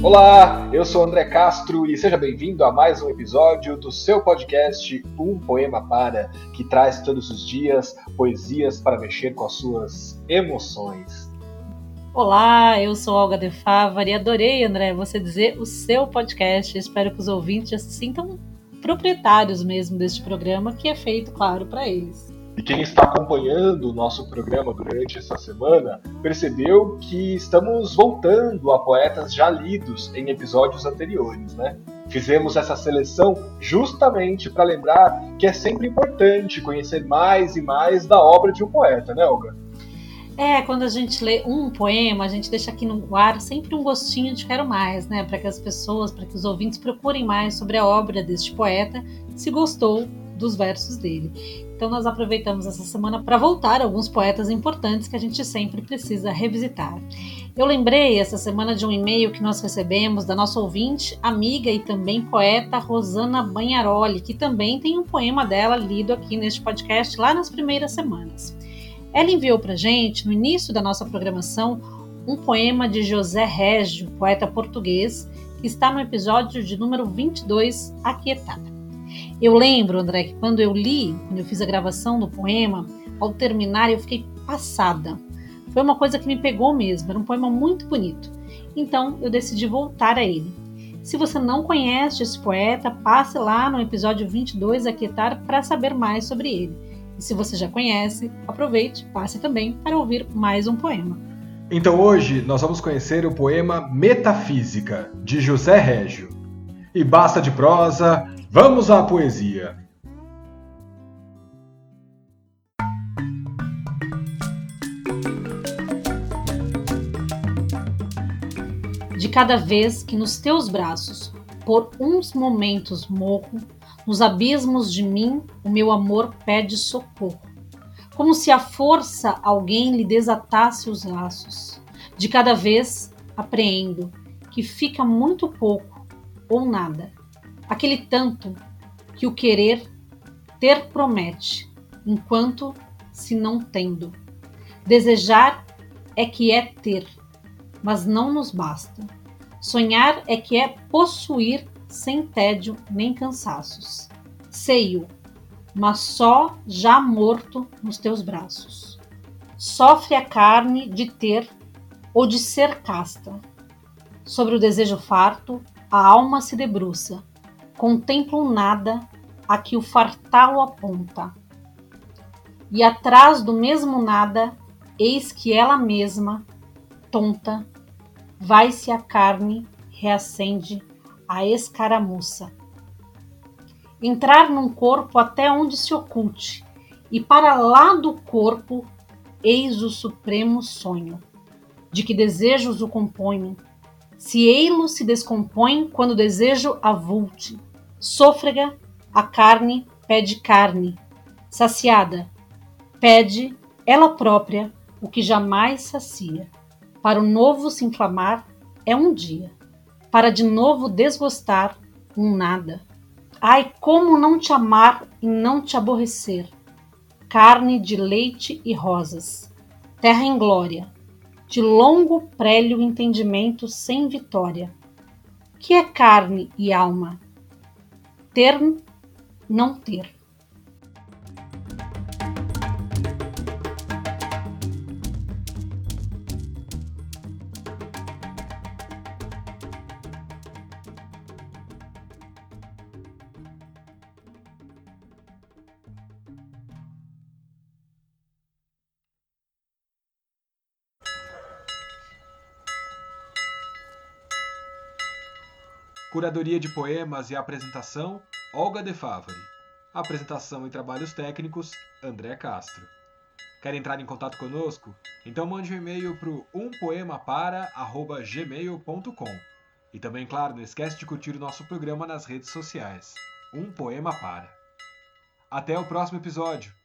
Olá, eu sou André Castro e seja bem-vindo a mais um episódio do seu podcast Um Poema Para, que traz todos os dias poesias para mexer com as suas emoções. Olá, eu sou Olga De Favari e adorei, André, você dizer o seu podcast. Espero que os ouvintes se sintam proprietários mesmo deste programa, que é feito, claro, para eles. E quem está acompanhando o nosso programa durante essa semana percebeu que estamos voltando a poetas já lidos em episódios anteriores, né? Fizemos essa seleção justamente para lembrar que é sempre importante conhecer mais e mais da obra de um poeta, né, Olga? É, quando a gente lê um poema, a gente deixa aqui no ar sempre um gostinho de quero mais, né? Para que as pessoas, para que os ouvintes procurem mais sobre a obra deste poeta, se gostou dos versos dele. Então nós aproveitamos essa semana para voltar a alguns poetas importantes que a gente sempre precisa revisitar. Eu lembrei essa semana de um e-mail que nós recebemos da nossa ouvinte, amiga e também poeta Rosana Banharoli, que também tem um poema dela lido aqui neste podcast lá nas primeiras semanas. Ela enviou para gente, no início da nossa programação, um poema de José Régio, poeta português, que está no episódio de número 22, Aquietada. Eu lembro, André, que quando eu li, quando eu fiz a gravação do poema, ao terminar eu fiquei passada. Foi uma coisa que me pegou mesmo, era um poema muito bonito. Então eu decidi voltar a ele. Se você não conhece esse poeta, passe lá no episódio 22 Aquietar para saber mais sobre ele. E se você já conhece, aproveite, passe também para ouvir mais um poema. Então hoje nós vamos conhecer o poema Metafísica, de José Régio. E basta de prosa, Vamos à poesia. De cada vez que nos teus braços, por uns momentos morro, nos abismos de mim o meu amor pede socorro. Como se a força alguém lhe desatasse os laços. De cada vez apreendo que fica muito pouco ou nada aquele tanto que o querer ter promete, enquanto se não tendo. Desejar é que é ter, mas não nos basta. Sonhar é que é possuir sem tédio nem cansaços. Seio, mas só já morto nos teus braços. Sofre a carne de ter ou de ser casta. Sobre o desejo farto, a alma se debruça, contemplam nada a que o fartalo aponta. E atrás do mesmo nada, eis que ela mesma, tonta, vai-se a carne, reacende a escaramuça. Entrar num corpo até onde se oculte, e para lá do corpo, eis o supremo sonho, de que desejos o compõem, se ei-lo se descompõe quando desejo avulte, Sôfrega, a carne pede carne. Saciada, pede ela própria o que jamais sacia. Para o novo se inflamar é um dia, para de novo desgostar um nada. Ai, como não te amar e não te aborrecer. Carne de leite e rosas, terra em glória, de longo prélio entendimento sem vitória. Que é carne e alma? Ter, não ter. Curadoria de poemas e apresentação, Olga De Favari. Apresentação e trabalhos técnicos, André Castro. Quer entrar em contato conosco? Então mande um e-mail para umpoemapara.gmail.com E também, claro, não esquece de curtir o nosso programa nas redes sociais. Um Poema Para. Até o próximo episódio!